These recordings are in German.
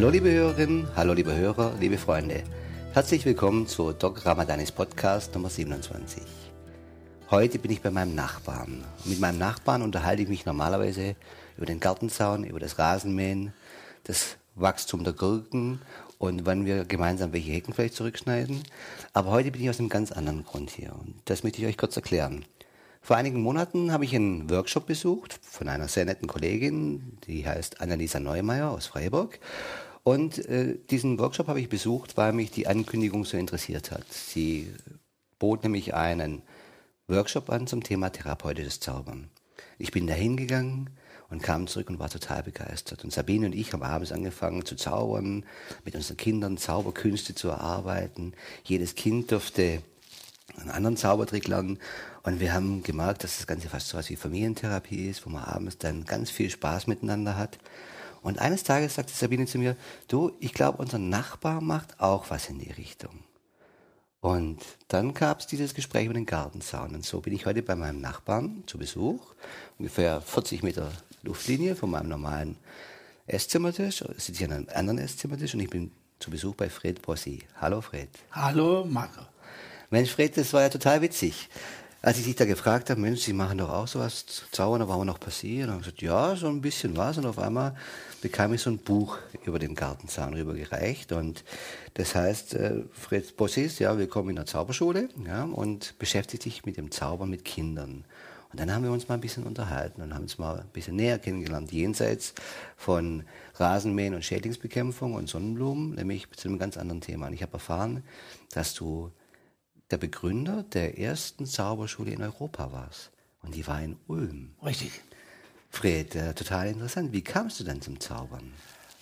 Hallo liebe Hörerinnen, hallo liebe Hörer, liebe Freunde. Herzlich willkommen zu Doc Ramadanis Podcast Nummer 27. Heute bin ich bei meinem Nachbarn. mit meinem Nachbarn unterhalte ich mich normalerweise über den Gartenzaun, über das Rasenmähen, das Wachstum der Gurken und wann wir gemeinsam welche Hecken vielleicht zurückschneiden. Aber heute bin ich aus einem ganz anderen Grund hier und das möchte ich euch kurz erklären. Vor einigen Monaten habe ich einen Workshop besucht von einer sehr netten Kollegin, die heißt Annalisa Neumeier aus Freiburg. Und äh, diesen Workshop habe ich besucht, weil mich die Ankündigung so interessiert hat. Sie bot nämlich einen Workshop an zum Thema therapeutisches Zaubern. Ich bin da hingegangen und kam zurück und war total begeistert. Und Sabine und ich haben abends angefangen zu zaubern, mit unseren Kindern Zauberkünste zu erarbeiten. Jedes Kind durfte einen anderen Zaubertrick lernen. Und wir haben gemerkt, dass das Ganze fast so was wie Familientherapie ist, wo man abends dann ganz viel Spaß miteinander hat. Und eines Tages sagte Sabine zu mir, du, ich glaube, unser Nachbar macht auch was in die Richtung. Und dann gab es dieses Gespräch über den Gartenzaun. Und so bin ich heute bei meinem Nachbarn zu Besuch, ungefähr 40 Meter Luftlinie von meinem normalen Esszimmertisch. Ich sitze hier an einem anderen Esszimmertisch und ich bin zu Besuch bei Fred Bossi. Hallo Fred. Hallo Marco. Mensch, Fred, das war ja total witzig. Als ich dich da gefragt habe, Mensch, Sie machen doch auch sowas, Zaubern, aber auch noch passiert. Und ich gesagt, ja, so ein bisschen was. Und auf einmal bekam ich so ein Buch über den Gartenzaun rübergereicht. Und das heißt, äh, Fred Bossis, ja, willkommen in der Zauberschule, ja, und beschäftigt sich mit dem Zaubern mit Kindern. Und dann haben wir uns mal ein bisschen unterhalten und haben uns mal ein bisschen näher kennengelernt, jenseits von Rasenmähen und Schädlingsbekämpfung und Sonnenblumen, nämlich zu einem ganz anderen Thema. Und ich habe erfahren, dass du der Begründer der ersten Zauberschule in Europa warst. Und die war in Ulm. Richtig. Fred, äh, total interessant. Wie kamst du denn zum Zaubern?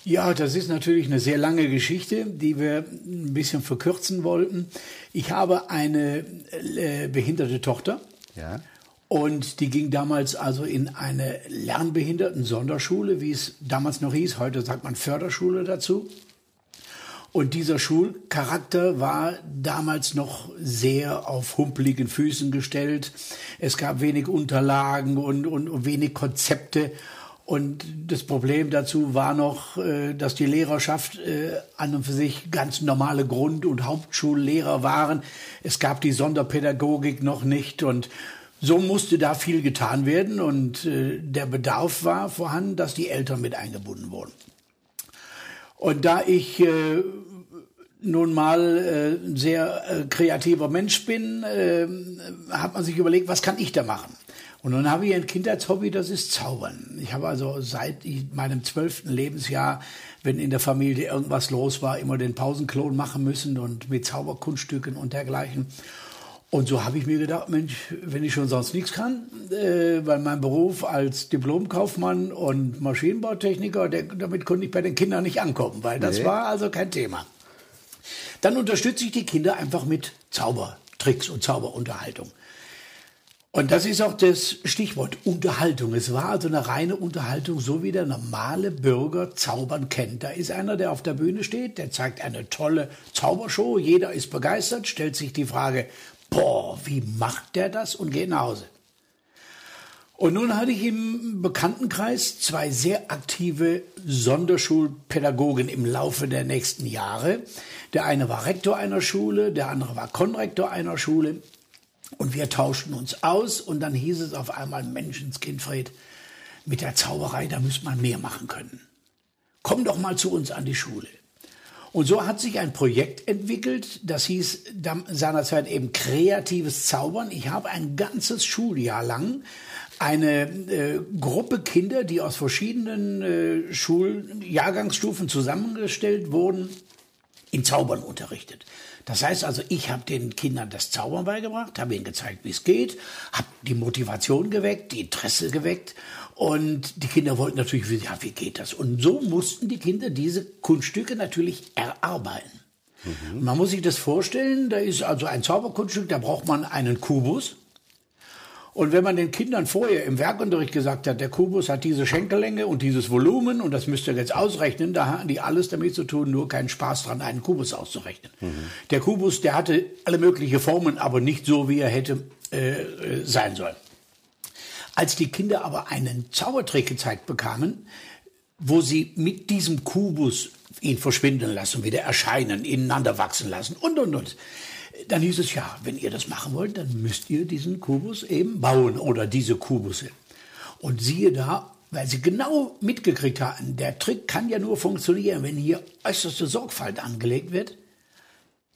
Ja, das ist natürlich eine sehr lange Geschichte, die wir ein bisschen verkürzen wollten. Ich habe eine äh, behinderte Tochter. Ja. Und die ging damals also in eine Lernbehinderten-Sonderschule, wie es damals noch hieß. Heute sagt man Förderschule dazu. Und dieser Schulcharakter war damals noch sehr auf humpeligen Füßen gestellt. Es gab wenig Unterlagen und, und, wenig Konzepte. Und das Problem dazu war noch, äh, dass die Lehrerschaft äh, an und für sich ganz normale Grund- und Hauptschullehrer waren. Es gab die Sonderpädagogik noch nicht und so musste da viel getan werden und äh, der Bedarf war vorhanden, dass die Eltern mit eingebunden wurden. Und da ich äh, nun mal äh, ein sehr äh, kreativer Mensch bin, äh, hat man sich überlegt, was kann ich da machen? Und dann habe ich ein Kindheitshobby, das ist Zaubern. Ich habe also seit meinem zwölften Lebensjahr, wenn in der Familie irgendwas los war, immer den Pausenklon machen müssen und mit Zauberkunststücken und dergleichen. Und so habe ich mir gedacht, Mensch, wenn ich schon sonst nichts kann, äh, weil mein Beruf als Diplomkaufmann und Maschinenbautechniker, der, damit konnte ich bei den Kindern nicht ankommen, weil das nee. war also kein Thema. Dann unterstütze ich die Kinder einfach mit Zaubertricks und Zauberunterhaltung. Und das ist auch das Stichwort Unterhaltung. Es war also eine reine Unterhaltung, so wie der normale Bürger Zaubern kennt. Da ist einer, der auf der Bühne steht, der zeigt eine tolle Zaubershow, jeder ist begeistert, stellt sich die Frage, boah, wie macht der das und geht nach Hause. Und nun hatte ich im Bekanntenkreis zwei sehr aktive Sonderschulpädagogen im Laufe der nächsten Jahre. Der eine war Rektor einer Schule, der andere war Konrektor einer Schule. Und wir tauschten uns aus und dann hieß es auf einmal, Menschenskind Fred, mit der Zauberei, da müsste man mehr machen können. Komm doch mal zu uns an die Schule. Und so hat sich ein Projekt entwickelt, das hieß seinerzeit eben kreatives Zaubern. Ich habe ein ganzes Schuljahr lang eine äh, Gruppe Kinder, die aus verschiedenen äh, Schuljahrgangsstufen zusammengestellt wurden, in Zaubern unterrichtet. Das heißt also, ich habe den Kindern das Zaubern beigebracht, habe ihnen gezeigt, wie es geht, habe die Motivation geweckt, die Interesse geweckt und die Kinder wollten natürlich wissen, ja, wie geht das? Und so mussten die Kinder diese Kunststücke natürlich erarbeiten. Mhm. Man muss sich das vorstellen, da ist also ein Zauberkunststück, da braucht man einen Kubus. Und wenn man den Kindern vorher im Werkunterricht gesagt hat, der Kubus hat diese Schenkellänge und dieses Volumen und das müsst ihr jetzt ausrechnen, da hatten die alles damit zu tun, nur keinen Spaß dran, einen Kubus auszurechnen. Mhm. Der Kubus, der hatte alle möglichen Formen, aber nicht so, wie er hätte äh, äh sein sollen. Als die Kinder aber einen Zaubertrick gezeigt bekamen, wo sie mit diesem Kubus ihn verschwinden lassen, wieder erscheinen, ineinander wachsen lassen und, und, und. Dann hieß es, ja, wenn ihr das machen wollt, dann müsst ihr diesen Kubus eben bauen oder diese Kubusse. Und siehe da, weil sie genau mitgekriegt hatten, der Trick kann ja nur funktionieren, wenn hier äußerste Sorgfalt angelegt wird.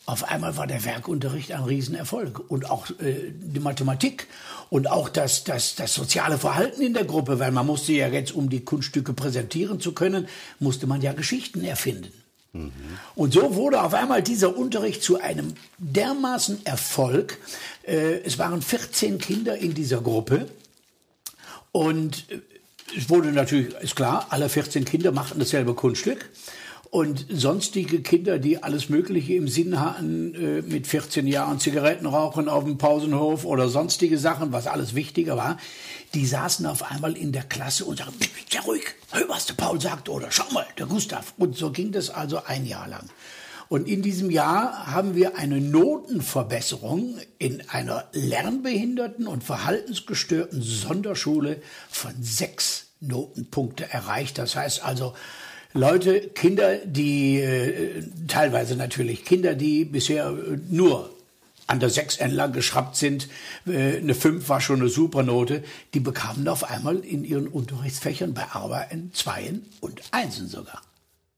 Auf einmal war der Werkunterricht ein Riesenerfolg und auch äh, die Mathematik und auch das, das, das soziale Verhalten in der Gruppe, weil man musste ja jetzt, um die Kunststücke präsentieren zu können, musste man ja Geschichten erfinden. Mhm. Und so wurde auf einmal dieser Unterricht zu einem dermaßen Erfolg. Äh, es waren 14 Kinder in dieser Gruppe und äh, es wurde natürlich, ist klar, alle 14 Kinder machten dasselbe Kunststück und sonstige Kinder, die alles Mögliche im Sinn hatten, äh, mit 14 Jahren Zigaretten rauchen auf dem Pausenhof oder sonstige Sachen, was alles wichtiger war, die saßen auf einmal in der Klasse und sagten, ja ruhig, hör, was der Paul sagt, oder schau mal, der Gustav. Und so ging das also ein Jahr lang. Und in diesem Jahr haben wir eine Notenverbesserung in einer lernbehinderten und verhaltensgestörten Sonderschule von sechs Notenpunkte erreicht. Das heißt also, Leute, Kinder, die äh, teilweise natürlich Kinder, die bisher äh, nur an der 6 entlang geschraubt sind, äh, eine 5 war schon eine super Note, die bekamen auf einmal in ihren Unterrichtsfächern bei Arbeiten Zweien und Einsen sogar.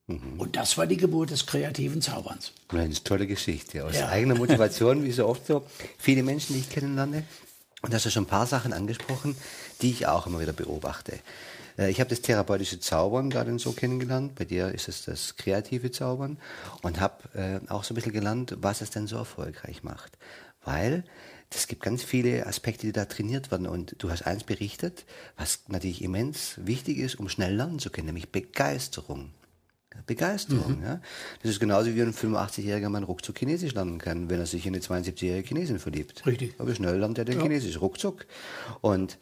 Mhm. Und das war die Geburt des kreativen Zauberns. Eine tolle Geschichte. Aus ja. eigener Motivation, wie so oft so. Viele Menschen, die ich kennenlerne. Und da hast du schon ein paar Sachen angesprochen, die ich auch immer wieder beobachte. Äh, ich habe das therapeutische Zaubern gerade so kennengelernt. Bei dir ist es das kreative Zaubern. Und habe äh, auch so ein bisschen gelernt, was es denn so erfolgreich macht. Weil es gibt ganz viele Aspekte, die da trainiert werden. Und du hast eins berichtet, was natürlich immens wichtig ist, um schnell lernen zu können, nämlich Begeisterung. Begeisterung. Mhm. Ja. Das ist genauso wie ein 85-jähriger Mann ruckzuck Chinesisch lernen kann, wenn er sich in eine 72-jährige Chinesin verliebt. Richtig. Aber schnell lernt er den ja. Chinesisch, ruckzuck. Und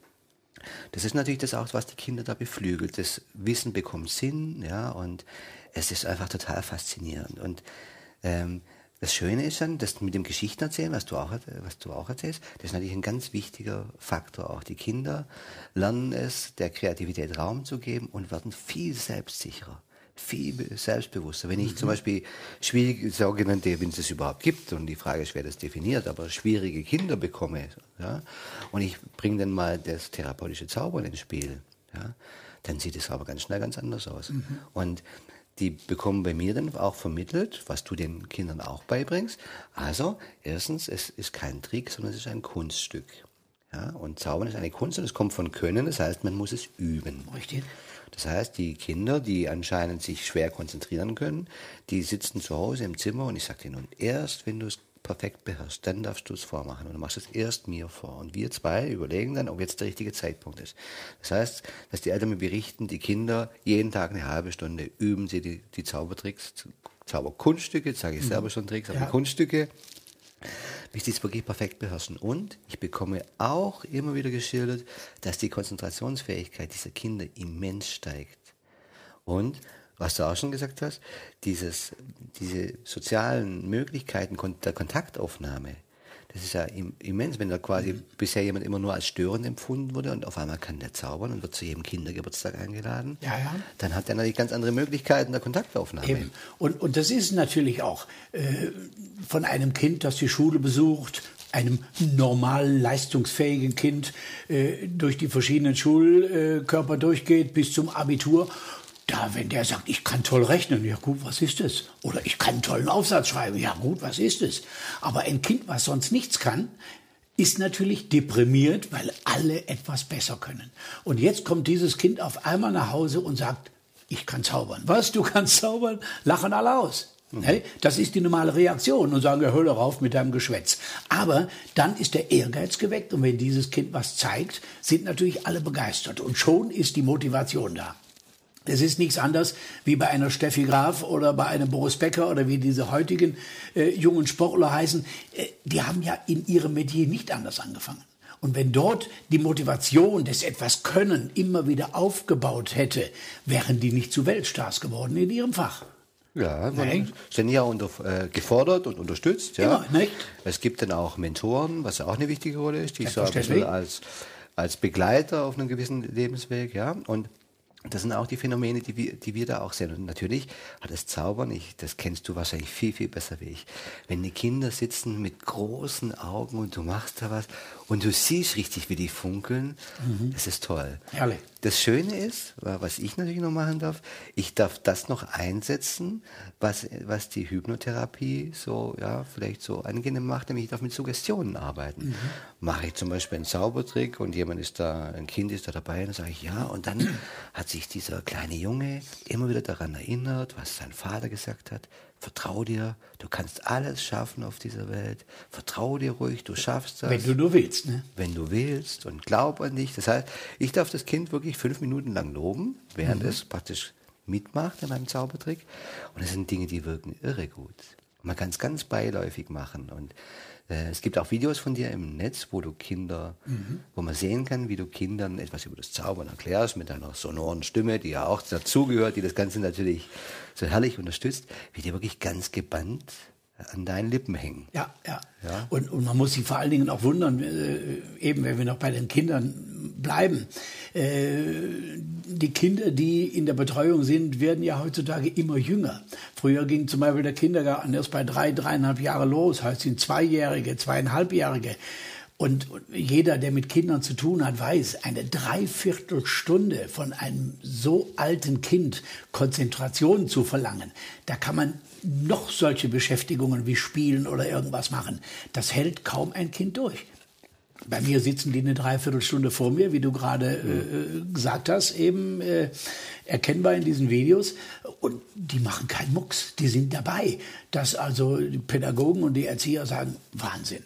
das ist natürlich das auch, was die Kinder da beflügelt. Das Wissen bekommt Sinn, ja, und es ist einfach total faszinierend. Und ähm, das Schöne ist dann, dass mit dem Geschichten erzählen, was du auch, was du auch erzählst, das ist natürlich ein ganz wichtiger Faktor. Auch die Kinder lernen es, der Kreativität Raum zu geben und werden viel selbstsicherer viel selbstbewusster. Wenn ich mhm. zum Beispiel schwierige, sogenannte, wenn es es überhaupt gibt, und die Frage ist, wer das definiert, aber schwierige Kinder bekomme, ja, und ich bringe dann mal das therapeutische Zaubern ins Spiel, ja, dann sieht es aber ganz schnell ganz anders aus. Mhm. Und die bekommen bei mir dann auch vermittelt, was du den Kindern auch beibringst. Also, erstens, es ist kein Trick, sondern es ist ein Kunststück. Ja, und Zaubern ist eine Kunst und es kommt von Können, das heißt, man muss es üben. Richtig. Das heißt, die Kinder, die anscheinend sich schwer konzentrieren können, die sitzen zu Hause im Zimmer und ich sage denen, und erst wenn du es perfekt beherrschst, dann darfst du es vormachen. Und du machst es erst mir vor. Und wir zwei überlegen dann, ob jetzt der richtige Zeitpunkt ist. Das heißt, dass die Eltern mir berichten, die Kinder jeden Tag eine halbe Stunde üben sie die, die Zaubertricks, Zauberkunststücke, sage ich selber schon Tricks, aber ja. Kunststücke es wirklich perfekt beherrschen. Und ich bekomme auch immer wieder geschildert, dass die Konzentrationsfähigkeit dieser Kinder immens steigt. Und was du auch schon gesagt hast, dieses, diese sozialen Möglichkeiten der Kontaktaufnahme, das ist ja immens, wenn da quasi mhm. bisher jemand immer nur als störend empfunden wurde und auf einmal kann der zaubern und wird zu jedem Kindergeburtstag eingeladen. Ja, ja. Dann hat er natürlich ganz andere Möglichkeiten der Kontaktaufnahme. Eben. Und, und das ist natürlich auch äh, von einem Kind, das die Schule besucht, einem normal leistungsfähigen Kind äh, durch die verschiedenen Schulkörper durchgeht bis zum Abitur da, wenn der sagt, ich kann toll rechnen, ja gut, was ist es? Oder ich kann einen tollen Aufsatz schreiben, ja gut, was ist es? Aber ein Kind, was sonst nichts kann, ist natürlich deprimiert, weil alle etwas besser können. Und jetzt kommt dieses Kind auf einmal nach Hause und sagt, ich kann zaubern. Was, du kannst zaubern? Lachen alle aus. Mhm. Hey, das ist die normale Reaktion und sagen, ja, hör auf mit deinem Geschwätz. Aber dann ist der Ehrgeiz geweckt und wenn dieses Kind was zeigt, sind natürlich alle begeistert und schon ist die Motivation da. Es ist nichts anderes wie bei einer Steffi Graf oder bei einem Boris Becker oder wie diese heutigen äh, jungen Sportler heißen. Äh, die haben ja in ihrem Metier nicht anders angefangen. Und wenn dort die Motivation des etwas Können immer wieder aufgebaut hätte, wären die nicht zu Weltstars geworden in ihrem Fach. Ja, man sind ja unter, äh, gefordert und unterstützt. Ja. Immer, nicht? Es gibt dann auch Mentoren, was ja auch eine wichtige Rolle ist, die so ein bisschen als, als Begleiter auf einem gewissen Lebensweg. Ja. Und das sind auch die Phänomene, die wir, die wir da auch sehen. Und natürlich hat das Zaubern, ich, das kennst du wahrscheinlich viel, viel besser wie ich. Wenn die Kinder sitzen mit großen Augen und du machst da was und du siehst richtig, wie die funkeln, mhm. das ist toll. Herrlich. Das Schöne ist, was ich natürlich noch machen darf, ich darf das noch einsetzen, was, was die Hypnotherapie so, ja, vielleicht so angenehm macht, nämlich ich darf mit Suggestionen arbeiten. Mhm. Mache ich zum Beispiel einen Zaubertrick und jemand ist da, ein Kind ist da dabei, dann sage ich ja, und dann hat sich dieser kleine Junge immer wieder daran erinnert, was sein Vater gesagt hat. Vertrau dir, du kannst alles schaffen auf dieser Welt. Vertrau dir ruhig, du schaffst das. Wenn du nur willst, ne? Wenn du willst und glaub an dich. Das heißt, ich darf das Kind wirklich fünf Minuten lang loben, während mhm. es praktisch mitmacht in meinem Zaubertrick. Und das sind Dinge, die wirken irre gut. Man kann es ganz beiläufig machen. Und es gibt auch Videos von dir im Netz, wo du Kinder, mhm. wo man sehen kann, wie du Kindern etwas über das Zaubern erklärst mit deiner sonoren Stimme, die ja auch dazugehört, die das Ganze natürlich so herrlich unterstützt, wie die wirklich ganz gebannt an deinen Lippen hängen. Ja, ja. ja? Und, und man muss sich vor allen Dingen auch wundern, äh, eben wenn wir noch bei den Kindern bleiben. Äh, die Kinder, die in der Betreuung sind, werden ja heutzutage immer jünger. Früher ging zum Beispiel der Kindergarten erst bei drei, dreieinhalb Jahre los, heißt sind Zweijährige, zweieinhalbjährige. Und jeder, der mit Kindern zu tun hat, weiß, eine Dreiviertelstunde von einem so alten Kind Konzentration zu verlangen, da kann man noch solche Beschäftigungen wie Spielen oder irgendwas machen. Das hält kaum ein Kind durch. Bei mir sitzen die eine Dreiviertelstunde vor mir, wie du gerade äh, gesagt hast, eben äh, erkennbar in diesen Videos. Und die machen keinen Mucks, die sind dabei. Dass also die Pädagogen und die Erzieher sagen, Wahnsinn.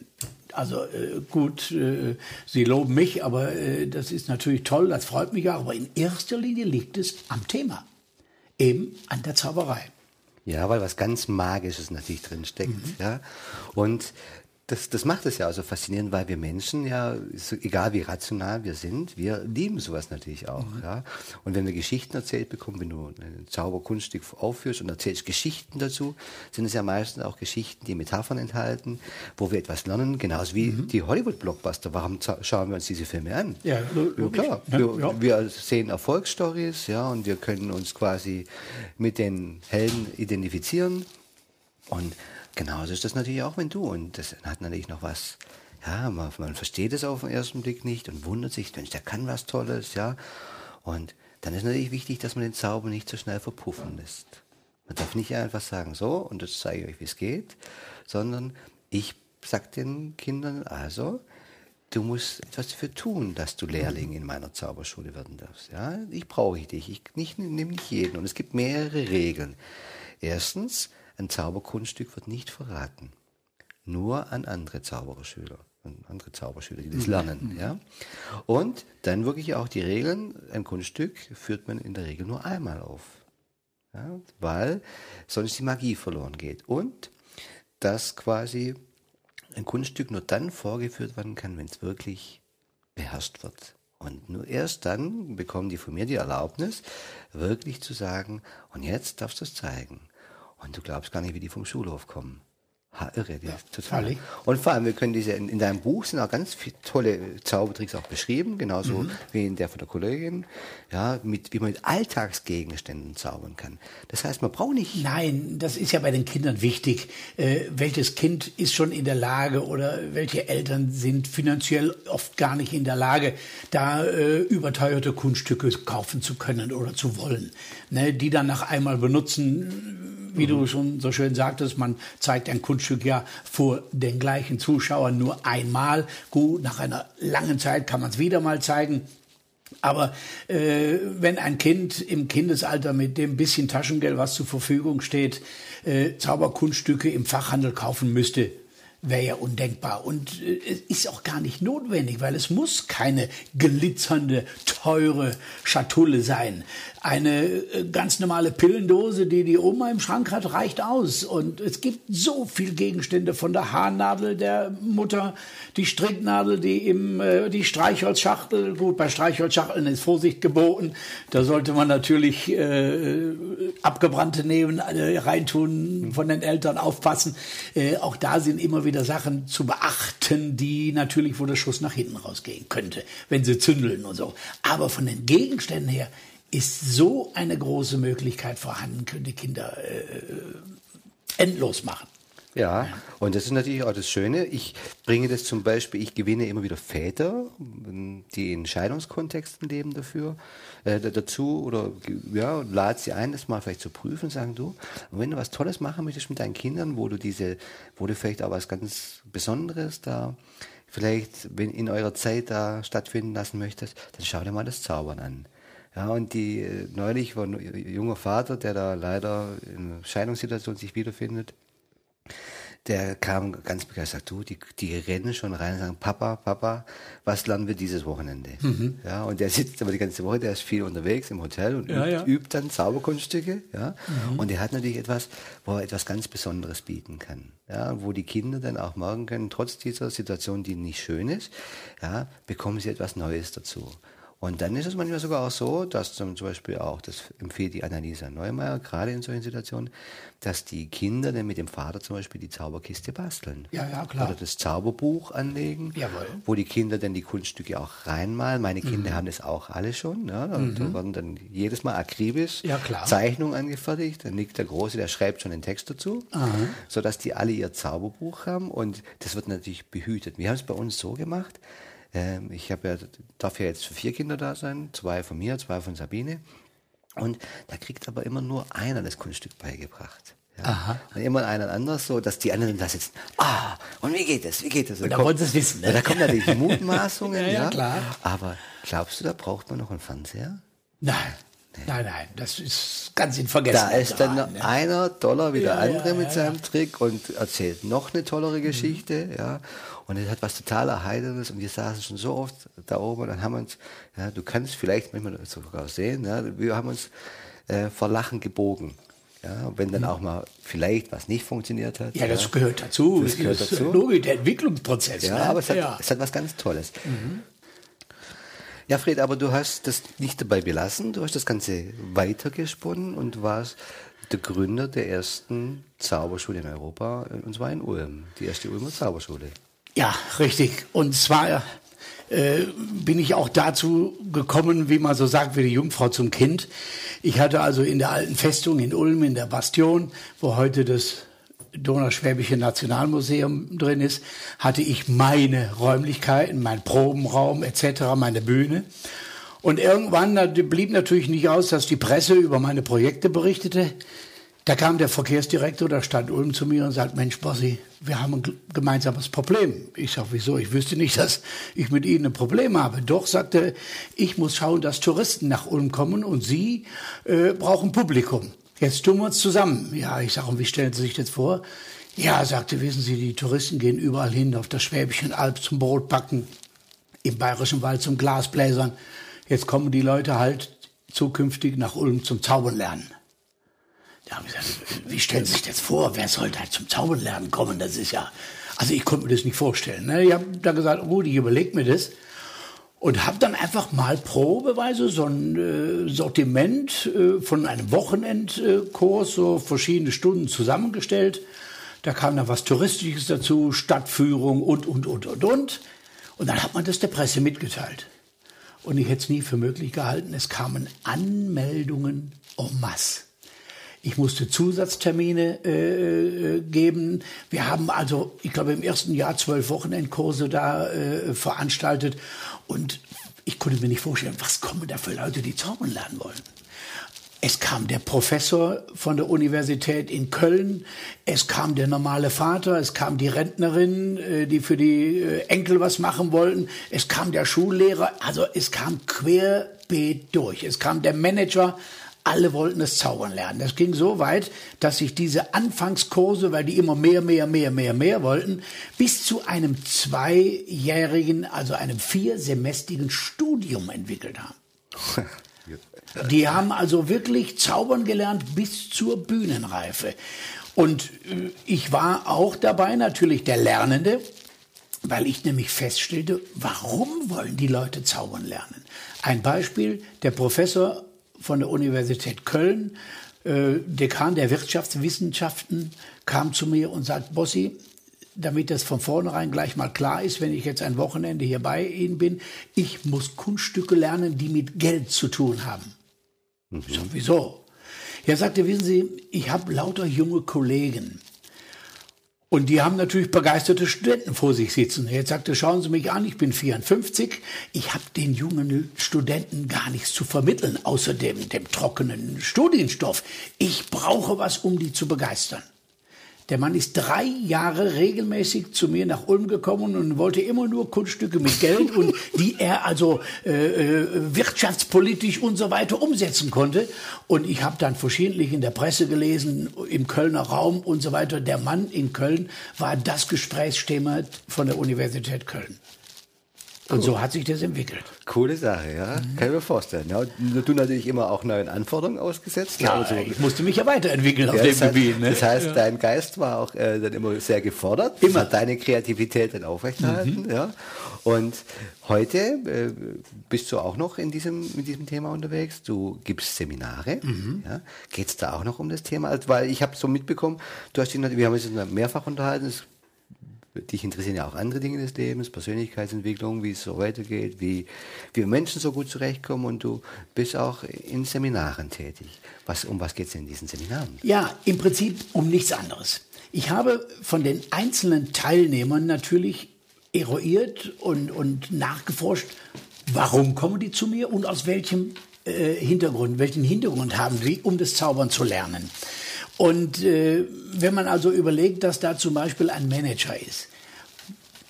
Also äh, gut, äh, sie loben mich, aber äh, das ist natürlich toll, das freut mich auch. Aber in erster Linie liegt es am Thema, eben an der Zauberei. Ja, weil was ganz Magisches natürlich drin steckt. Mhm. Ja. Und das, das macht es ja auch so faszinierend, weil wir Menschen ja, so, egal wie rational wir sind, wir lieben sowas natürlich auch. Mhm. Ja? Und wenn wir Geschichten erzählt bekommen, wenn du ein Zauberkunststück aufführst und erzählst Geschichten dazu, sind es ja meistens auch Geschichten, die Metaphern enthalten, wo wir etwas lernen, genauso wie mhm. die Hollywood-Blockbuster. Warum schauen wir uns diese Filme an? Ja, ja klar. Wir, ja. wir sehen Erfolgsstories, ja, und wir können uns quasi mit den Helden identifizieren. Und Genauso ist das natürlich auch, wenn du. Und das hat natürlich noch was, ja, man, man versteht es auf den ersten Blick nicht und wundert sich, Mensch, der kann was Tolles, ja. Und dann ist natürlich wichtig, dass man den Zauber nicht so schnell verpuffen lässt. Man darf nicht einfach sagen, so, und das zeige ich euch, wie es geht, sondern ich sag den Kindern, also, du musst etwas dafür tun, dass du Lehrling in meiner Zauberschule werden darfst. Ja, ich brauche dich. Ich nicht, nehme nicht jeden. Und es gibt mehrere Regeln. Erstens, ein Zauberkunststück wird nicht verraten. Nur an andere Zaubererschüler an andere Zauberschüler, die das mhm. lernen. Ja? Und dann wirklich auch die Regeln, ein Kunststück führt man in der Regel nur einmal auf. Ja? Weil sonst die Magie verloren geht. Und dass quasi ein Kunststück nur dann vorgeführt werden kann, wenn es wirklich beherrscht wird. Und nur erst dann bekommen die von mir die Erlaubnis, wirklich zu sagen, und jetzt darfst du es zeigen. Und du glaubst gar nicht, wie die vom Schulhof kommen. Irre, ja, total. Herrlich. Und vor allem, wir können diese, in, in deinem Buch sind auch ganz viele tolle Zaubertricks auch beschrieben, genauso mhm. wie in der von der Kollegin, ja, mit, wie man mit Alltagsgegenständen zaubern kann. Das heißt, man braucht nicht. Nein, das ist ja bei den Kindern wichtig. Äh, welches Kind ist schon in der Lage oder welche Eltern sind finanziell oft gar nicht in der Lage, da äh, überteuerte Kunststücke kaufen zu können oder zu wollen, ne, die dann nach einmal benutzen wie du schon so schön sagtest, man zeigt ein Kunststück ja vor den gleichen Zuschauern nur einmal. Gut, nach einer langen Zeit kann man es wieder mal zeigen. Aber äh, wenn ein Kind im Kindesalter mit dem bisschen Taschengeld, was zur Verfügung steht, äh, Zauberkunststücke im Fachhandel kaufen müsste, wäre ja undenkbar. Und äh, es ist auch gar nicht notwendig, weil es muss keine glitzernde, teure Schatulle sein. Eine äh, ganz normale Pillendose, die die Oma im Schrank hat, reicht aus. Und es gibt so viel Gegenstände von der Haarnadel der Mutter, die Stricknadel, die im, äh, die Streichholzschachtel. Gut, bei Streichholzschachteln ist Vorsicht geboten. Da sollte man natürlich äh, abgebrannte nehmen, äh, reintun, von den Eltern aufpassen. Äh, auch da sind immer wieder Sachen zu beachten, die natürlich, wo der Schuss nach hinten rausgehen könnte, wenn sie zündeln und so. Aber von den Gegenständen her ist so eine große Möglichkeit vorhanden, können die Kinder äh, endlos machen. Ja, und das ist natürlich auch das Schöne. Ich bringe das zum Beispiel, ich gewinne immer wieder Väter, die in Scheidungskontexten leben dafür, äh, dazu oder ja, lade sie ein, das mal vielleicht zu prüfen, sagen du, und wenn du was Tolles machen möchtest mit deinen Kindern, wo du diese, wo du vielleicht auch was ganz Besonderes da vielleicht in eurer Zeit da stattfinden lassen möchtest, dann schau dir mal das Zaubern an. Ja, und die äh, neulich war ein junger Vater, der da leider in einer Scheidungssituation sich wiederfindet, der kam ganz begeistert, du, die, die rennen schon rein und sagen, Papa, Papa, was lernen wir dieses Wochenende? Mhm. Ja, und der sitzt aber die ganze Woche, der ist viel unterwegs im Hotel und ja, übt, ja. übt, dann Zauberkunststücke, ja. Mhm. Und er hat natürlich etwas, wo er etwas ganz Besonderes bieten kann. Ja, wo die Kinder dann auch merken können, trotz dieser Situation, die nicht schön ist, ja, bekommen sie etwas Neues dazu. Und dann ist es manchmal sogar auch so, dass zum Beispiel auch, das empfiehlt die Annalisa Neumeier, gerade in solchen Situationen, dass die Kinder dann mit dem Vater zum Beispiel die Zauberkiste basteln. Ja, ja, klar. Oder das Zauberbuch anlegen, Jawohl. wo die Kinder dann die Kunststücke auch reinmalen. Meine Kinder mhm. haben das auch alle schon. Ja, da, mhm. werden dann jedes Mal akribisch ja, Zeichnungen angefertigt. Dann liegt der Große, der schreibt schon den Text dazu, mhm. sodass die alle ihr Zauberbuch haben. Und das wird natürlich behütet. Wir haben es bei uns so gemacht, ähm, ich habe ja, darf ja jetzt für vier Kinder da sein, zwei von mir, zwei von Sabine. Und da kriegt aber immer nur einer das Kunststück beigebracht. Ja. Aha. Und immer einer anders, so dass die anderen da sitzen. Ah, und wie geht es? Wie geht es? Und da wollen sie es wissen. Ne? Da kommen natürlich Mutmaßungen, ja, ja, klar. Aber glaubst du, da braucht man noch einen Fernseher? Nein. Nee. Nein, nein, das ist ganz in Vergessenheit. Da ist dann ne? einer Dollar wie der andere mit seinem Trick und erzählt noch eine tollere Geschichte, mhm. ja. Und es hat was total Erheiterndes und wir saßen schon so oft da oben und dann haben wir uns, ja, du kannst vielleicht manchmal sogar sehen, ja, wir haben uns äh, vor Lachen gebogen. Ja, wenn dann mhm. auch mal vielleicht was nicht funktioniert hat. Ja, das ja, gehört dazu. Das gehört dazu. Logisch, der Entwicklungsprozess. Ja, ne? aber es hat, ja. es hat was ganz Tolles. Mhm. Ja, Fred, aber du hast das nicht dabei belassen. Du hast das Ganze weitergesponnen und warst der Gründer der ersten Zauberschule in Europa, und zwar in Ulm, die erste Ulmer Zauberschule. Ja, richtig. Und zwar äh, bin ich auch dazu gekommen, wie man so sagt, wie die Jungfrau zum Kind. Ich hatte also in der alten Festung in Ulm, in der Bastion, wo heute das Donauschwäbische Nationalmuseum drin ist, hatte ich meine Räumlichkeiten, mein Probenraum etc., meine Bühne. Und irgendwann blieb natürlich nicht aus, dass die Presse über meine Projekte berichtete. Da kam der Verkehrsdirektor der Stadt Ulm zu mir und sagt, Mensch, Bossi, wir haben ein gemeinsames Problem. Ich sage, wieso? Ich wüsste nicht, dass ich mit Ihnen ein Problem habe. Doch, sagte ich muss schauen, dass Touristen nach Ulm kommen und Sie äh, brauchen Publikum. Jetzt tun wir uns zusammen. Ja, ich sage, und wie stellen Sie sich das vor? Ja, sagte, wissen Sie, die Touristen gehen überall hin, auf der Schwäbischen Alb zum Brotbacken, im Bayerischen Wald zum Glasbläsern. Jetzt kommen die Leute halt zukünftig nach Ulm zum Zaubern lernen. Da habe ich gesagt, wie stellen Sie sich das vor? Wer soll da zum Zaubern kommen? Das ist ja, also ich konnte mir das nicht vorstellen. Ne? Ich habe dann gesagt, gut, ich überlege mir das und habe dann einfach mal probeweise so ein äh, Sortiment äh, von einem Wochenendkurs, so verschiedene Stunden zusammengestellt. Da kam dann was Touristisches dazu, Stadtführung und, und, und, und, und. Und dann hat man das der Presse mitgeteilt. Und ich hätte es nie für möglich gehalten, es kamen Anmeldungen en masse. Ich musste Zusatztermine äh, äh, geben. Wir haben also, ich glaube, im ersten Jahr zwölf Wochenendkurse da äh, veranstaltet. Und ich konnte mir nicht vorstellen, was kommen da für Leute, die zaubern lernen wollen. Es kam der Professor von der Universität in Köln, es kam der normale Vater, es kam die Rentnerin, äh, die für die äh, Enkel was machen wollten, es kam der Schullehrer, also es kam querbeet durch. Es kam der Manager, alle wollten es zaubern lernen. Das ging so weit, dass sich diese Anfangskurse, weil die immer mehr, mehr, mehr, mehr, mehr wollten, bis zu einem zweijährigen, also einem viersemestrigen Studium entwickelt haben. Die haben also wirklich zaubern gelernt bis zur Bühnenreife. Und äh, ich war auch dabei, natürlich der Lernende, weil ich nämlich feststellte, warum wollen die Leute zaubern lernen? Ein Beispiel, der Professor von der Universität Köln, äh, Dekan der Wirtschaftswissenschaften, kam zu mir und sagt, Bossi, damit das von vornherein gleich mal klar ist, wenn ich jetzt ein Wochenende hier bei Ihnen bin, ich muss Kunststücke lernen, die mit Geld zu tun haben. Mhm. Ich sag, wieso? Er sagte, wissen Sie, ich habe lauter junge Kollegen. Und die haben natürlich begeisterte Studenten vor sich sitzen. Jetzt sagte, schauen Sie mich an, ich bin 54. Ich habe den jungen Studenten gar nichts zu vermitteln, außer dem, dem trockenen Studienstoff. Ich brauche was, um die zu begeistern. Der Mann ist drei Jahre regelmäßig zu mir nach Ulm gekommen und wollte immer nur Kunststücke mit Geld und die er also äh, äh, wirtschaftspolitisch und so weiter umsetzen konnte. Und ich habe dann verschiedentlich in der Presse gelesen, im Kölner Raum und so weiter. Der Mann in Köln war das Gesprächsthema von der Universität Köln. Und so hat sich das entwickelt. Coole Sache, ja. Mhm. Kann ich mir vorstellen. Ja, du natürlich immer auch neuen Anforderungen ausgesetzt. Ja, also, ich musste mich ja weiterentwickeln auf ja, dem das heißt, Gebiet. Ne? Das heißt, ja. dein Geist war auch äh, dann immer sehr gefordert. Immer. Deine Kreativität dann aufrechterhalten. Mhm. Ja. Und heute äh, bist du auch noch in diesem, mit diesem Thema unterwegs. Du gibst Seminare. Mhm. Ja. Geht es da auch noch um das Thema? Also, weil ich habe so mitbekommen, du hast dich, wir haben uns mehrfach unterhalten, es dich interessieren ja auch andere Dinge des Lebens, Persönlichkeitsentwicklung, wie es so weitergeht, wie, wie Menschen so gut zurechtkommen und du bist auch in Seminaren tätig. Was, um was geht es in diesen Seminaren? Ja, im Prinzip um nichts anderes. Ich habe von den einzelnen Teilnehmern natürlich eruiert und, und nachgeforscht, warum kommen die zu mir und aus welchem äh, Hintergrund, welchen Hintergrund haben sie, um das Zaubern zu lernen. Und äh, wenn man also überlegt, dass da zum Beispiel ein Manager ist,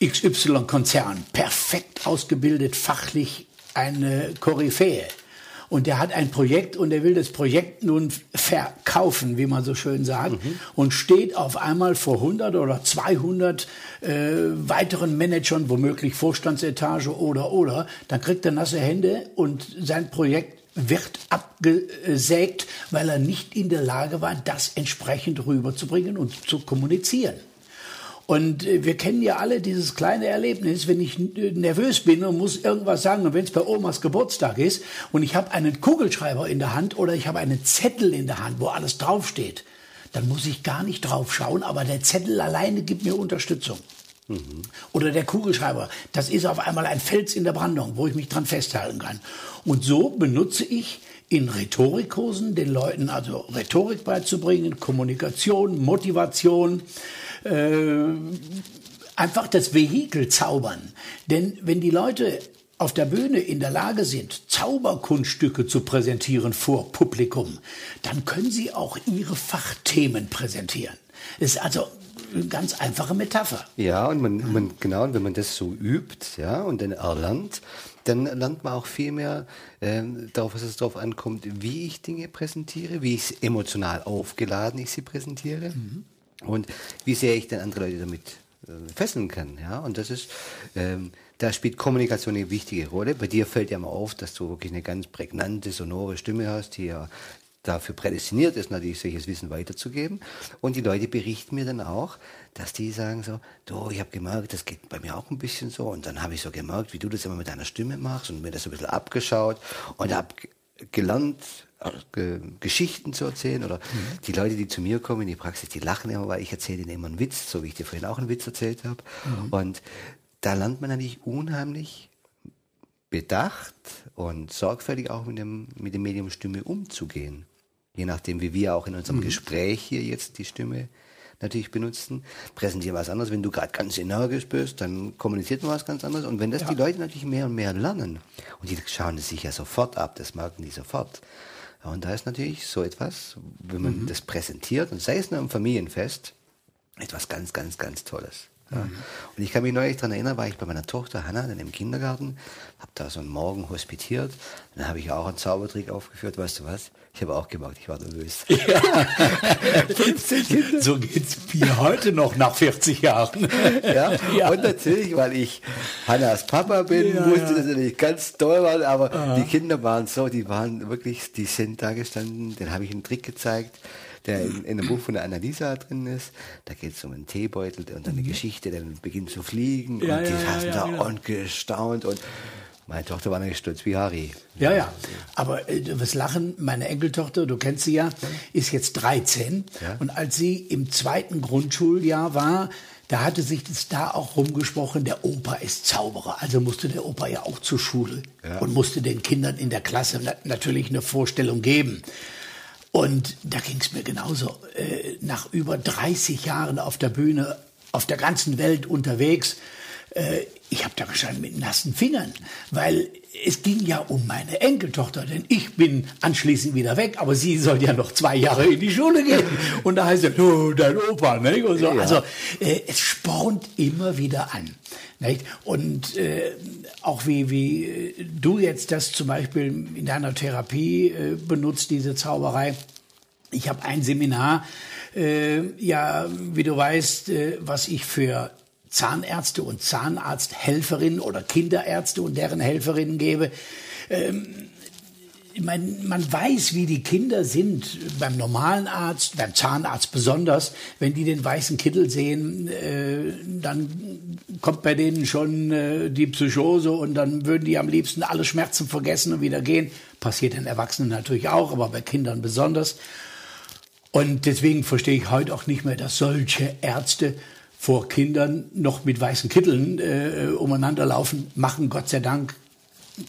XY-Konzern, perfekt ausgebildet, fachlich eine Koryphäe, und der hat ein Projekt und er will das Projekt nun verkaufen, wie man so schön sagt, mhm. und steht auf einmal vor 100 oder 200 äh, weiteren Managern, womöglich Vorstandsetage oder oder, dann kriegt er nasse Hände und sein Projekt wird abgesägt, weil er nicht in der Lage war, das entsprechend rüberzubringen und zu kommunizieren. Und äh, wir kennen ja alle dieses kleine Erlebnis, wenn ich äh, nervös bin und muss irgendwas sagen, und wenn es bei Omas Geburtstag ist und ich habe einen Kugelschreiber in der Hand oder ich habe einen Zettel in der Hand, wo alles draufsteht, dann muss ich gar nicht draufschauen, aber der Zettel alleine gibt mir Unterstützung. Oder der Kugelschreiber, das ist auf einmal ein Fels in der Brandung, wo ich mich dran festhalten kann. Und so benutze ich in Rhetorikkursen den Leuten also Rhetorik beizubringen, Kommunikation, Motivation, äh, einfach das Vehikel zaubern. Denn wenn die Leute auf der Bühne in der Lage sind, Zauberkunststücke zu präsentieren vor Publikum, dann können sie auch ihre Fachthemen präsentieren. Das ist also eine ganz einfache Metapher. Ja, und man, man genau, und wenn man das so übt, ja, und dann erlernt, dann lernt man auch viel mehr äh, darauf, was es darauf ankommt, wie ich Dinge präsentiere, wie ich emotional aufgeladen ich sie präsentiere mhm. und wie sehr ich dann andere Leute damit äh, fesseln kann. Ja, und das ist ähm, da spielt Kommunikation eine wichtige Rolle. Bei dir fällt ja mal auf, dass du wirklich eine ganz prägnante, sonore Stimme hast, die ja dafür prädestiniert ist, natürlich solches Wissen weiterzugeben. Und die Leute berichten mir dann auch, dass die sagen so, du, ich habe gemerkt, das geht bei mir auch ein bisschen so. Und dann habe ich so gemerkt, wie du das immer mit deiner Stimme machst und mir das so ein bisschen abgeschaut und habe gelernt, äh, Geschichten zu erzählen oder mhm. die Leute, die zu mir kommen in die Praxis, die lachen immer, weil ich erzähle ihnen immer einen Witz, so wie ich dir vorhin auch einen Witz erzählt habe. Mhm. Und da lernt man natürlich unheimlich bedacht und sorgfältig auch mit dem, mit dem Medium Stimme umzugehen je nachdem, wie wir auch in unserem mhm. Gespräch hier jetzt die Stimme natürlich benutzen, präsentieren was anderes. Wenn du gerade ganz energisch bist, dann kommuniziert man was ganz anderes. Und wenn das ja. die Leute natürlich mehr und mehr lernen, und die schauen es sich ja sofort ab, das merken die sofort. Und da ist natürlich so etwas, wenn man mhm. das präsentiert, und sei es nur im Familienfest, etwas ganz, ganz, ganz Tolles. Ja. Mhm. Und ich kann mich neulich daran erinnern, war ich bei meiner Tochter Hanna dann im Kindergarten, habe da so einen Morgen hospitiert, dann habe ich auch einen Zaubertrick aufgeführt, weißt du was? Ich habe auch gemacht, ich war nervös. Ja. 15 Kinder. So geht's mir heute noch nach 40 Jahren. Ja, ja. und natürlich, weil ich Hannas Papa bin, ja, musste das natürlich ganz toll werden, aber Aha. die Kinder waren so, die waren wirklich, die sind da gestanden, den habe ich einen Trick gezeigt der in, in einem Buch von der Annalisa drin ist. Da geht es um einen Teebeutel und eine mhm. Geschichte, der beginnt zu fliegen ja, und die ja, saßen da ja. und gestaunt und meine Tochter war nicht stolz wie Harry. Ja, ja. Aber äh, was lachen, meine Enkeltochter, du kennst sie ja, ist jetzt 13. Ja. Und als sie im zweiten Grundschuljahr war, da hatte sich das da auch rumgesprochen, der Opa ist Zauberer. Also musste der Opa ja auch zur Schule ja. und musste den Kindern in der Klasse natürlich eine Vorstellung geben. Und da ging es mir genauso. Äh, nach über 30 Jahren auf der Bühne, auf der ganzen Welt unterwegs, äh, ich habe da gestanden mit nassen Fingern, weil es ging ja um meine Enkeltochter, denn ich bin anschließend wieder weg, aber sie soll ja noch zwei Jahre in die Schule gehen. Und da heißt es, oh, dein Opa, ne? Und so. Ja. Also äh, es spornt immer wieder an. Nicht? Und äh, auch wie, wie äh, du jetzt das zum Beispiel in deiner Therapie äh, benutzt, diese Zauberei. Ich habe ein Seminar, äh, ja, wie du weißt, äh, was ich für Zahnärzte und Zahnarzthelferinnen oder Kinderärzte und deren Helferinnen gebe. Ähm, man, man weiß, wie die Kinder sind beim normalen Arzt, beim Zahnarzt besonders. Wenn die den weißen Kittel sehen, äh, dann kommt bei denen schon äh, die Psychose und dann würden die am liebsten alle Schmerzen vergessen und wieder gehen. Passiert den Erwachsenen natürlich auch, aber bei Kindern besonders. Und deswegen verstehe ich heute auch nicht mehr, dass solche Ärzte vor Kindern noch mit weißen Kitteln äh, umeinander laufen, machen Gott sei Dank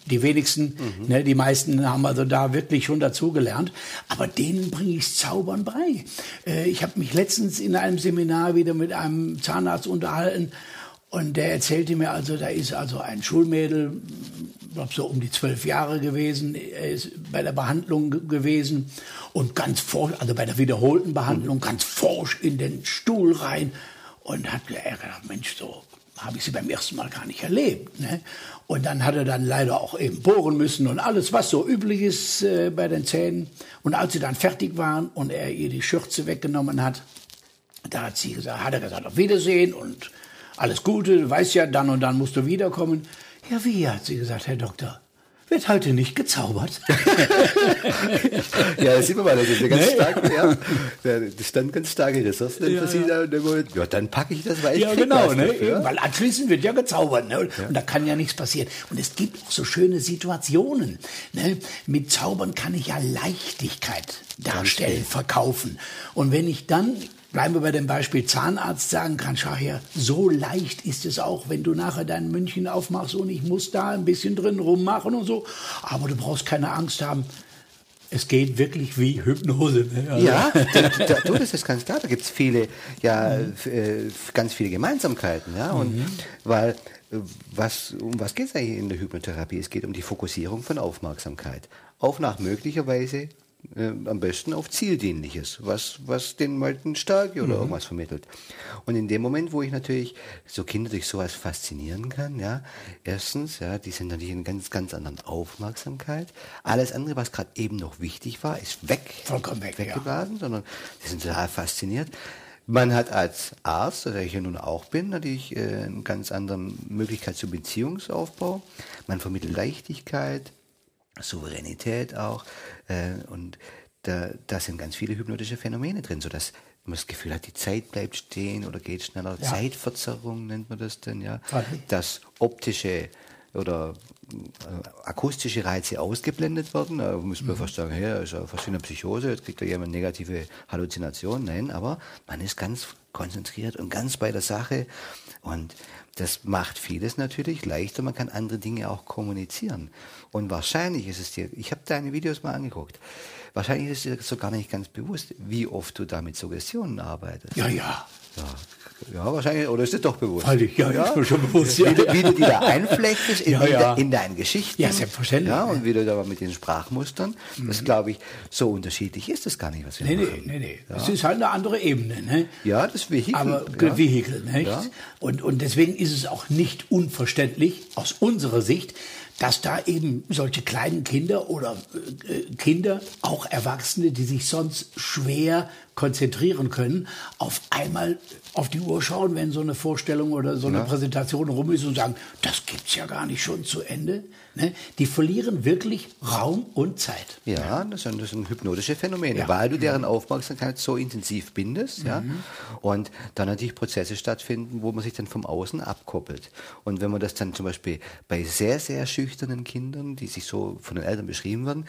die wenigsten, mhm. ne, die meisten haben also da wirklich schon dazugelernt. Aber denen bringe ich Zaubern bei. Äh, ich habe mich letztens in einem Seminar wieder mit einem Zahnarzt unterhalten und der erzählte mir also, da ist also ein Schulmädel, glaube so um die zwölf Jahre gewesen, er ist bei der Behandlung gewesen und ganz forsch, also bei der wiederholten Behandlung, mhm. ganz forsch in den Stuhl rein und hat gedacht, Mensch, so habe ich sie beim ersten Mal gar nicht erlebt. Ne? Und dann hat er dann leider auch eben bohren müssen und alles, was so üblich ist äh, bei den Zähnen. Und als sie dann fertig waren und er ihr die Schürze weggenommen hat, da hat sie gesagt, hat er gesagt, auf Wiedersehen und alles Gute, du weißt ja, dann und dann musst du wiederkommen. Ja, wie, hat sie gesagt, Herr Doktor wird heute nicht gezaubert. ja, das sieht man mal, das ist eine ganz nee. starke, ja, das stand ganz starke Ressourcen. Ja, ja. ja, dann packe ich das, weil ich Ja, genau, ne? weil anschließend wird ja gezaubert, ne? Und, ja. und, da kann ja nichts passieren. Und es gibt auch so schöne Situationen, ne? Mit Zaubern kann ich ja Leichtigkeit darstellen, verkaufen. Und wenn ich dann Bleiben wir bei dem Beispiel Zahnarzt sagen kann, schau her, so leicht ist es auch, wenn du nachher dein München aufmachst und ich muss da ein bisschen drin rummachen und so. Aber du brauchst keine Angst haben. Es geht wirklich wie Hypnose. Ne? Also ja, da, du, das ist ganz klar. Da gibt es viele, ja, mhm. Äh, ganz viele Gemeinsamkeiten. Ja? Und mhm. weil was, um was geht es eigentlich in der Hypnotherapie? Es geht um die Fokussierung von Aufmerksamkeit auf nach möglicherweise äh, am besten auf Zieldienliches, was, was den Leuten Stärke oder mhm. irgendwas vermittelt. Und in dem Moment, wo ich natürlich so Kinder durch sowas faszinieren kann, ja, erstens, ja, die sind natürlich in ganz, ganz anderen Aufmerksamkeit. Alles andere, was gerade eben noch wichtig war, ist weg. Vollkommen weg, weggeblasen, ja. sondern die sind total fasziniert. Man hat als Arzt, der ich ja nun auch bin, natürlich äh, eine ganz andere Möglichkeit zum Beziehungsaufbau. Man vermittelt Leichtigkeit, Souveränität auch. Äh, und da, da sind ganz viele hypnotische Phänomene drin, sodass man das Gefühl hat, die Zeit bleibt stehen oder geht schneller. Ja. Zeitverzerrung nennt man das denn, ja. Okay. Dass optische oder äh, akustische Reize ausgeblendet werden. Da muss man mhm. fast sagen, hey, ist ja fast eine Psychose, jetzt kriegt da jemand negative Halluzinationen. Nein, aber man ist ganz konzentriert und ganz bei der Sache. Und das macht vieles natürlich leichter. Man kann andere Dinge auch kommunizieren. Und wahrscheinlich ist es dir, ich habe deine Videos mal angeguckt, wahrscheinlich ist es dir so gar nicht ganz bewusst, wie oft du da mit Suggestionen arbeitest. Ja, ja. Ja, ja, wahrscheinlich, oder ist das doch bewusst? Freilich, ja, ja, ist mir schon bewusst. Ja, wie, du, wie du die da einflechtest in, ja, in, deinen Geschichten. Ja, selbstverständlich. Ja, und wie du da mit den Sprachmustern. Mhm. Das glaube ich, so unterschiedlich ist das gar nicht, was wir nee, machen. Nee, nee, nee. Ja. Es ist halt eine andere Ebene. Ne? Ja, das Vehikel. Aber ja. Vehikel, nicht? Und, und deswegen ist es auch nicht unverständlich, aus unserer Sicht, dass da eben solche kleinen Kinder oder äh, Kinder, auch Erwachsene, die sich sonst schwer konzentrieren können, auf einmal auf die Uhr schauen, wenn so eine Vorstellung oder so eine ja. Präsentation rum ist und sagen, das gibt's ja gar nicht schon zu Ende. Ne? Die verlieren wirklich Raum und Zeit. Ja, das sind, das sind hypnotische Phänomene, ja. weil du deren Aufmerksamkeit so intensiv bindest, mhm. ja, und dann natürlich Prozesse stattfinden, wo man sich dann vom Außen abkoppelt. Und wenn man das dann zum Beispiel bei sehr, sehr schüchternen Kindern, die sich so von den Eltern beschrieben werden,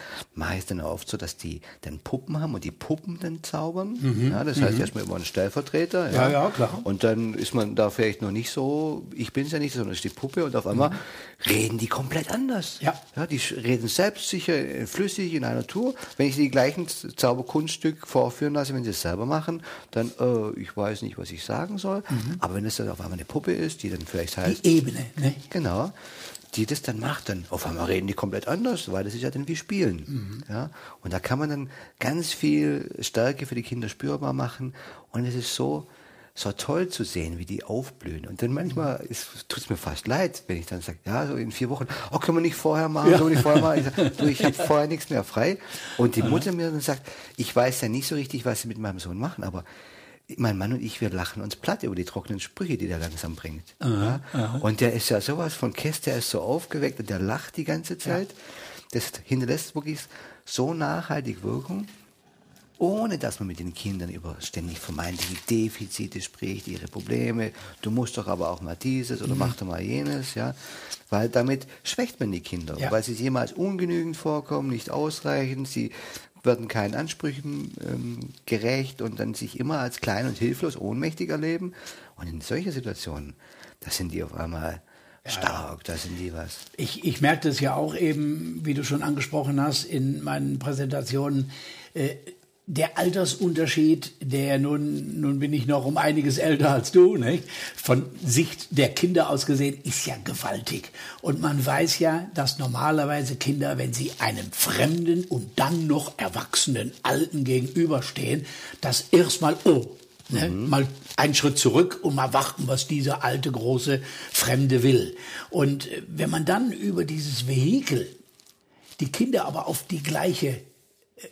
es dann oft so, dass die dann Puppen haben und die Puppen dann zaubern. Mhm. Ja, das heißt mhm. erstmal immer ein Stellvertreter. Ja. ja, ja, klar. Und dann ist man da vielleicht noch nicht so, ich bin es ja nicht, sondern es ist die Puppe und auf einmal mhm. reden die komplett anders. Ja. ja. Die reden selbstsicher, äh, flüssig in einer Tour. Wenn ich die gleichen Zauberkunststück vorführen lasse, wenn sie es selber machen, dann, äh, ich weiß nicht, was ich sagen soll. Mhm. Aber wenn es dann auf einmal eine Puppe ist, die dann vielleicht heißt. Die Ebene, ne? Genau die das dann macht, dann auf einmal reden die komplett anders, weil das ist ja dann wie Spielen. Mhm. Ja? Und da kann man dann ganz viel Stärke für die Kinder spürbar machen. Und es ist so, so toll zu sehen, wie die aufblühen. Und dann manchmal tut es mir fast leid, wenn ich dann sage, ja, so in vier Wochen, oh, können wir nicht vorher machen, ja. so nicht vorher machen. Ich, sag, du, ich habe vorher nichts mehr frei. Und die Mutter mir dann sagt, ich weiß ja nicht so richtig, was sie mit meinem Sohn machen, aber mein Mann und ich, wir lachen uns platt über die trockenen Sprüche, die der langsam bringt. Aha, ja? aha. Und der ist ja sowas von Kess, der ist so aufgeweckt und der lacht die ganze Zeit. Ja. Das hinterlässt wirklich so nachhaltig Wirkung, ohne dass man mit den Kindern über ständig vermeintliche Defizite spricht, ihre Probleme. Du musst doch aber auch mal dieses oder mhm. mach doch mal jenes, ja. Weil damit schwächt man die Kinder, ja. weil sie jemals ungenügend vorkommen, nicht ausreichend, sie werden keinen Ansprüchen ähm, gerecht und dann sich immer als klein und hilflos, ohnmächtig erleben. Und in solchen Situationen, da sind die auf einmal stark, da sind die was. Ich, ich merke das ja auch eben, wie du schon angesprochen hast, in meinen Präsentationen. Äh, der Altersunterschied, der nun, nun bin ich noch um einiges älter als du, nicht? von Sicht der Kinder aus gesehen, ist ja gewaltig. Und man weiß ja, dass normalerweise Kinder, wenn sie einem fremden und dann noch erwachsenen Alten gegenüberstehen, das erstmal, oh, ne? mhm. mal einen Schritt zurück und mal warten, was dieser alte große Fremde will. Und wenn man dann über dieses Vehikel die Kinder aber auf die gleiche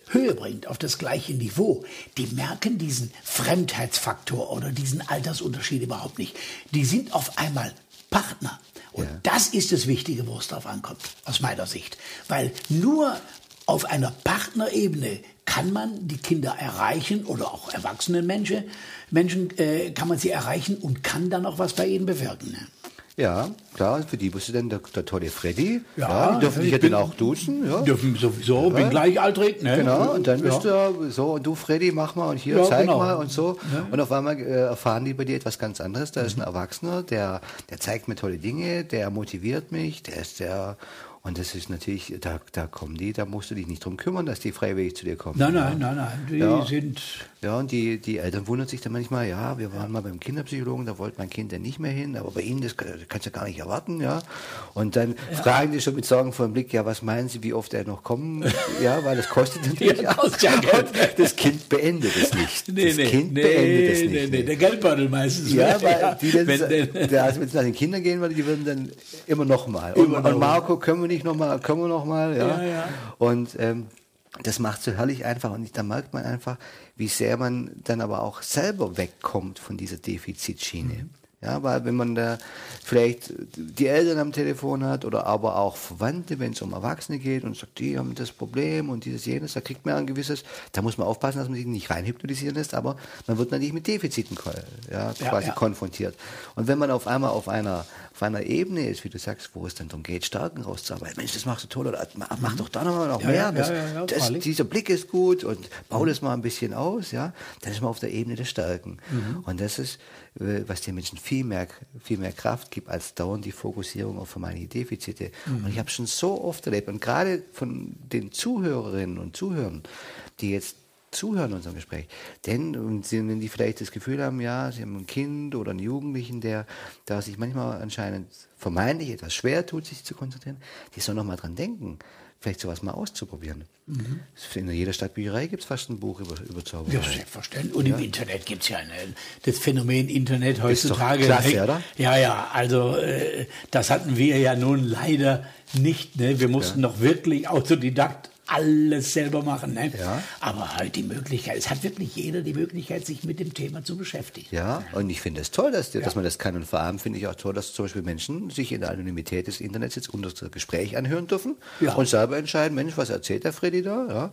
Höhe bringt, auf das gleiche Niveau, die merken diesen Fremdheitsfaktor oder diesen Altersunterschied überhaupt nicht. Die sind auf einmal Partner. Und ja. das ist das Wichtige, wo es drauf ankommt, aus meiner Sicht. Weil nur auf einer Partnerebene kann man die Kinder erreichen oder auch erwachsene Menschen, Menschen äh, kann man sie erreichen und kann dann auch was bei ihnen bewirken. Ja, klar, für die bist du dann der, der tolle Freddy. Ja, ja dürfen dich ja dann auch duzen. Ja. Dürfen sowieso, ja. bin gleichaltrig. Ne? Genau, und dann bist ja. du so, und du Freddy, mach mal und hier, zeig genau. mal und so. Und auf einmal äh, erfahren die bei dir etwas ganz anderes. Da mhm. ist ein Erwachsener, der, der zeigt mir tolle Dinge, der motiviert mich, der ist der und das ist natürlich, da, da kommen die, da musst du dich nicht drum kümmern, dass die freiwillig zu dir kommen. Nein, nein, nein, nein. Die ja. sind. Ja, und die, die Eltern wundern sich dann manchmal, ja, wir waren mal beim Kinderpsychologen, da wollte mein Kind dann nicht mehr hin, aber bei Ihnen, das, kannst du gar nicht erwarten, ja. Und dann ja. fragen die schon mit Sorgen vor dem Blick, ja, was meinen Sie, wie oft er noch kommen? Ja, weil das kostet natürlich ja, kostet ja Geld. Das Kind beendet es nicht. Nee, das nee, Kind nee, beendet es nicht. Nee, nee, der Geldbeutel meistens. Ja, weil ja, die wenn, wenn es nach den Kindern gehen würde, die würden dann immer noch mal. Und, und Marco, können wir nicht noch mal, können wir noch nochmal. Ja? Ja, ja. Und ähm, das macht so herrlich einfach und da merkt man einfach, wie sehr man dann aber auch selber wegkommt von dieser Defizitschiene. Mhm. Ja, weil wenn man da vielleicht die Eltern am Telefon hat oder aber auch Verwandte, wenn es um Erwachsene geht und sagt, die haben das Problem und dieses, jenes, da kriegt man ein gewisses, da muss man aufpassen, dass man sich nicht rein hypnotisieren lässt, aber man wird natürlich mit Defiziten ja, quasi ja, ja. konfrontiert. Und wenn man auf einmal auf einer, auf einer Ebene ist, wie du sagst, wo es dann darum geht, Stärken rauszuarbeiten, Mensch, das machst du toll oder mach, mhm. doch da noch, noch mehr, das, das, dieser Blick ist gut und bau mhm. das mal ein bisschen aus, ja, dann ist man auf der Ebene der Stärken. Mhm. Und das ist, was den Menschen viel mehr, viel mehr Kraft gibt, als dauernd die Fokussierung auf meine Defizite. Mhm. Und ich habe schon so oft erlebt, und gerade von den Zuhörerinnen und Zuhörern, die jetzt zuhören unserem Gespräch. Denn und wenn die vielleicht das Gefühl haben, ja, sie haben ein Kind oder einen Jugendlichen, der da sich manchmal anscheinend vermeintlich etwas schwer tut, sich zu konzentrieren, die sollen noch mal dran denken vielleicht sowas mal auszuprobieren. Mhm. In jeder Stadtbücherei gibt es fast ein Buch über, über Zauberei. Ja, selbstverständlich. Und ja. im Internet gibt es ja eine, das Phänomen Internet heutzutage. Ist doch klasse, oder? Ja, ja, also äh, das hatten wir ja nun leider nicht. Ne? Wir mussten ja. noch wirklich Autodidakt alles selber machen. Ne? Ja. Aber halt die Möglichkeit, es hat wirklich jeder die Möglichkeit, sich mit dem Thema zu beschäftigen. Ja, und ich finde es toll, dass, dass man das kann. Und vor allem finde ich auch toll, dass zum Beispiel Menschen sich in der Anonymität des Internets jetzt unser Gespräch anhören dürfen Ja. und selber entscheiden, Mensch, was erzählt der Freddy da? Ja?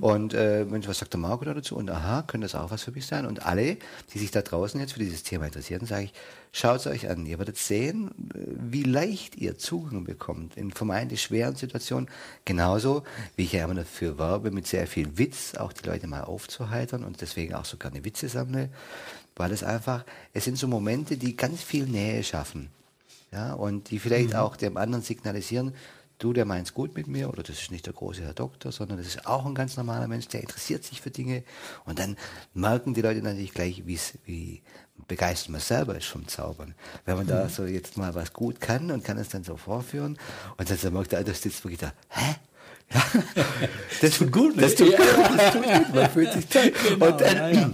Und äh, Mensch, was sagt der Marco da dazu? Und aha, könnte das auch was für mich sein? Und alle, die sich da draußen jetzt für dieses Thema interessieren, sage ich, schaut es euch an. Ihr werdet sehen, äh, wie leicht ihr Zugang bekommt in vermeintlich schweren Situationen. Genauso, wie ich ja immer dafür werbe, mit sehr viel Witz auch die Leute mal aufzuheitern und deswegen auch so gerne Witze sammle, weil es einfach, es sind so Momente, die ganz viel Nähe schaffen. Ja, und die vielleicht auch dem anderen signalisieren, du, der meint's gut mit mir, oder das ist nicht der große Herr Doktor, sondern das ist auch ein ganz normaler Mensch, der interessiert sich für Dinge. Und dann merken die Leute natürlich gleich, wie's, wie begeistert man selber ist vom Zaubern. Wenn man da so jetzt mal was gut kann und kann es dann so vorführen, und dann so merkt der andere sitzt wirklich da, hä? Das tut gut, ne? das tut gut, das tut gut, man fühlt sich toll. Genau, und dann, ja,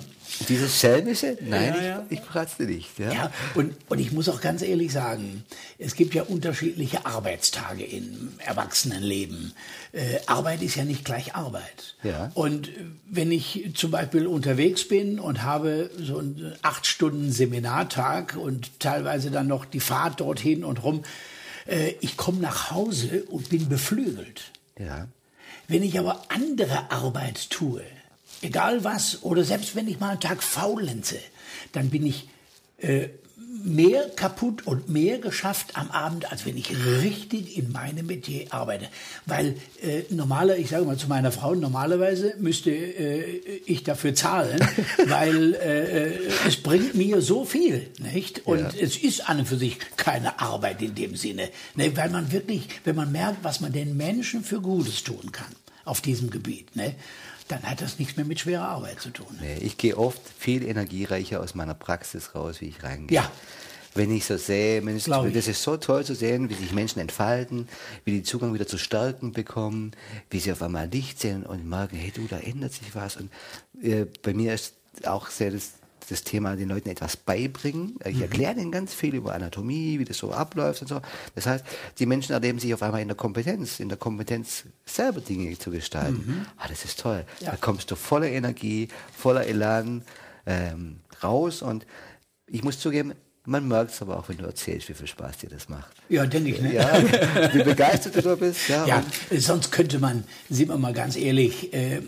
dieses Schelmische, nein, Ja, ja. ich, ich pratze nicht. Ja? Ja, und, und ich muss auch ganz ehrlich sagen, es gibt ja unterschiedliche Arbeitstage im Erwachsenenleben. Äh, Arbeit ist ja nicht gleich Arbeit. Ja. Und wenn ich zum Beispiel unterwegs bin und habe so einen acht Stunden Seminartag und teilweise dann noch die Fahrt dorthin und rum, äh, ich komme nach Hause und bin beflügelt. Ja. Wenn ich aber andere Arbeit tue, egal was, oder selbst wenn ich mal einen Tag faulenze, dann bin ich äh, mehr kaputt und mehr geschafft am Abend, als wenn ich richtig in meinem Metier arbeite. Weil äh, normaler, ich sage mal zu meiner Frau, normalerweise müsste äh, ich dafür zahlen, weil äh, äh, es bringt mir so viel, nicht? Und Ja. es ist an und für sich keine Arbeit in dem Sinne, ne? weil man wirklich, wenn man merkt, was man den Menschen für Gutes tun kann auf diesem Gebiet, ne? Dann hat das nichts mehr mit schwerer Arbeit zu tun. Nee, ich gehe oft viel energiereicher aus meiner Praxis raus, wie ich reingehe. Ja. Wenn ich so sehe, Glaub ich. das ist so toll zu sehen, wie sich Menschen entfalten, wie die Zugang wieder zu Stärken bekommen, wie sie auf einmal Licht sehen und merken, hey du, da ändert sich was. Und äh, bei mir ist auch sehr das, das Thema, den Leuten etwas beibringen. Ich erkläre ihnen ganz viel über Anatomie, wie das so abläuft und so. Das heißt, die Menschen erleben sich auf einmal in der Kompetenz, in der Kompetenz selber Dinge zu gestalten. Ah, das ist toll. Ja. Da kommst du voller Energie, voller Elan ähm, raus und ich muss zugeben, man merkt es aber auch, wenn du erzählst, wie viel Spaß dir das macht. Ja, denke ich, ne? Ja, wie begeistert du da bist. Ja, Ja, sonst könnte man, sind wir mal ganz ehrlich, äh,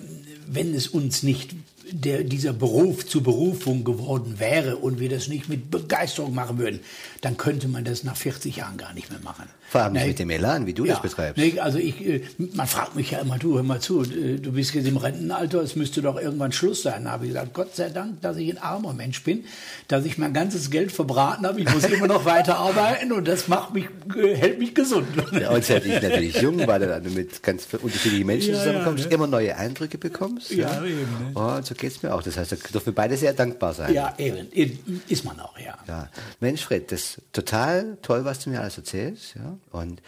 wenn es uns nicht der, dieser Beruf zur Berufung geworden wäre und wir das nicht mit Begeisterung machen würden, dann könnte man das nach 40 Jahren gar nicht mehr machen. vor allem nicht Ne? mit dem Elan, wie du ja, das betreibst. Nee, also ich, äh, man fragt mich ja immer, du, hör mal zu, äh, du bist jetzt im Rentenalter, es müsste doch irgendwann Schluss sein. Da habe ich gesagt, Gott sei Dank, dass ich ein armer Mensch bin, dass ich mein ganzes Geld verbraten habe. Ich muss immer noch weiter arbeiten und das macht mich, äh, hält mich gesund. Ja, und seit ich natürlich jung war, dann du mit ganz unterschiedlichen Menschen Ja, zusammenkommst, ja, ne? immer neue Eindrücke bekommst. Ja, eben, ne? Oh, und so geht's mir auch. Das heißt, da dürfen wir beide sehr dankbar sein. Ja, eben, eben, ist man auch, ja. Ja, Mensch, Fred, das ist total toll, was du mir alles erzählst. Ja? Und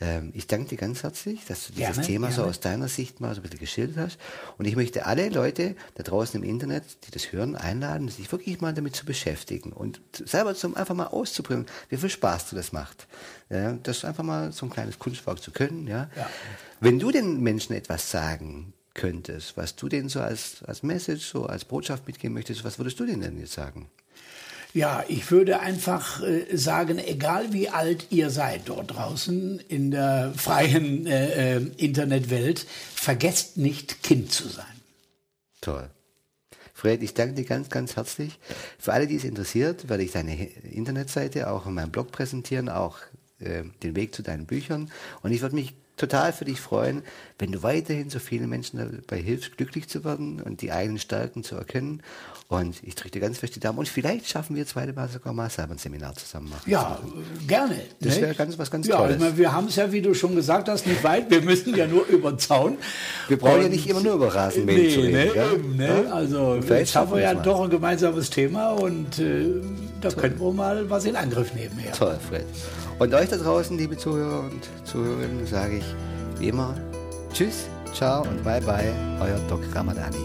ähm, ich danke dir ganz herzlich, dass du dieses Gerne, Thema so gerne. aus deiner Sicht mal so ein bisschen geschildert hast. Und ich möchte alle Leute da draußen im Internet, die das hören, einladen, sich wirklich mal damit zu beschäftigen und selber zum einfach mal auszuprobieren, wie viel Spaß du das macht. Ja, das einfach mal so ein kleines Kunstwerk zu können. Ja? Ja. Wenn du den Menschen etwas sagen könntest, was du denen so als, als Message, so als Botschaft mitgeben möchtest, was würdest du denen denn jetzt sagen? Ja, ich würde einfach äh, sagen, egal wie alt ihr seid dort draußen in der freien äh, äh, Internetwelt, vergesst nicht Kind zu sein. Toll. Fred, ich danke dir ganz, ganz herzlich. Für alle, die es interessiert, werde ich deine Internetseite auch in meinem Blog präsentieren, auch äh, den Weg zu deinen Büchern. Und ich würde mich total für dich freuen, wenn du weiterhin so vielen Menschen dabei hilfst, glücklich zu werden und die eigenen Stärken zu erkennen. Und ich drücke dir ganz fest die Daumen. Und vielleicht schaffen wir zweite Mal sogar mal selber ein Seminar zusammen machen. Ja, gerne. Das ne? wäre ganz- was ganz ja, Tolles. Meine, wir haben es ja, wie du schon gesagt hast, nicht weit. Wir müssen ja nur über den Zaun. Wir brauchen ja Und- nicht immer nur über Rasenmähen zu Nee, reden. ne, gell? eben, ne? Ja? Also Und vielleicht jetzt haben wir ja mal. doch ein gemeinsames Thema und äh, da können wir mal was in Angriff nehmen. Ja. Toll, Fred. Und euch da draußen, liebe Zuhörer und Zuhörerinnen, sage ich wie immer Tschüss, ciao und bye bye, euer Doc Ramadani.